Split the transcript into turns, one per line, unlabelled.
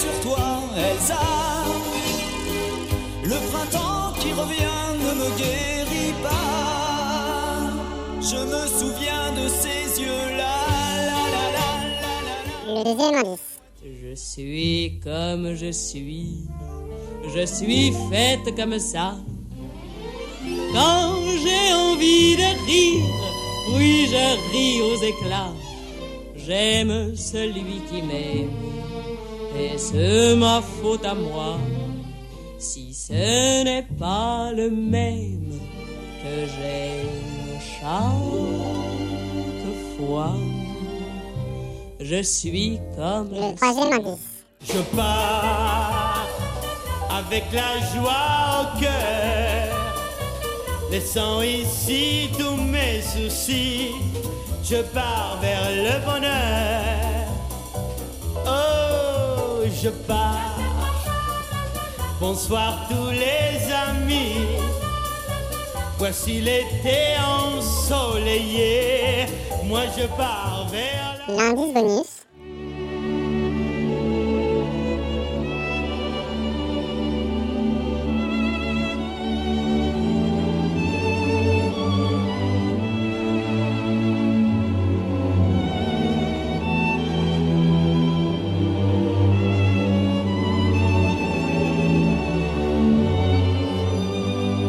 Sur toi, Elsa. Le printemps qui revient ne me guérit pas. Je me souviens de ces yeux-là. La, la, la, la, la, la.
Le deuxième indice.
Je suis comme je suis, je suis faite comme ça. Quand j'ai envie de rire, oui, je ris aux éclats. J'aime celui qui m'aime, et c'est ma faute à moi. Si ce n'est pas le même que j'aime chaque fois. Je suis comme
Le troisième indice.
Je pars avec la joie au cœur, laissant ici tous mes soucis. Je pars vers le bonheur. Oh, je pars. Bonsoir tous les amis. Voici l'été ensoleillé. Moi je pars vers.
L'indice bonus.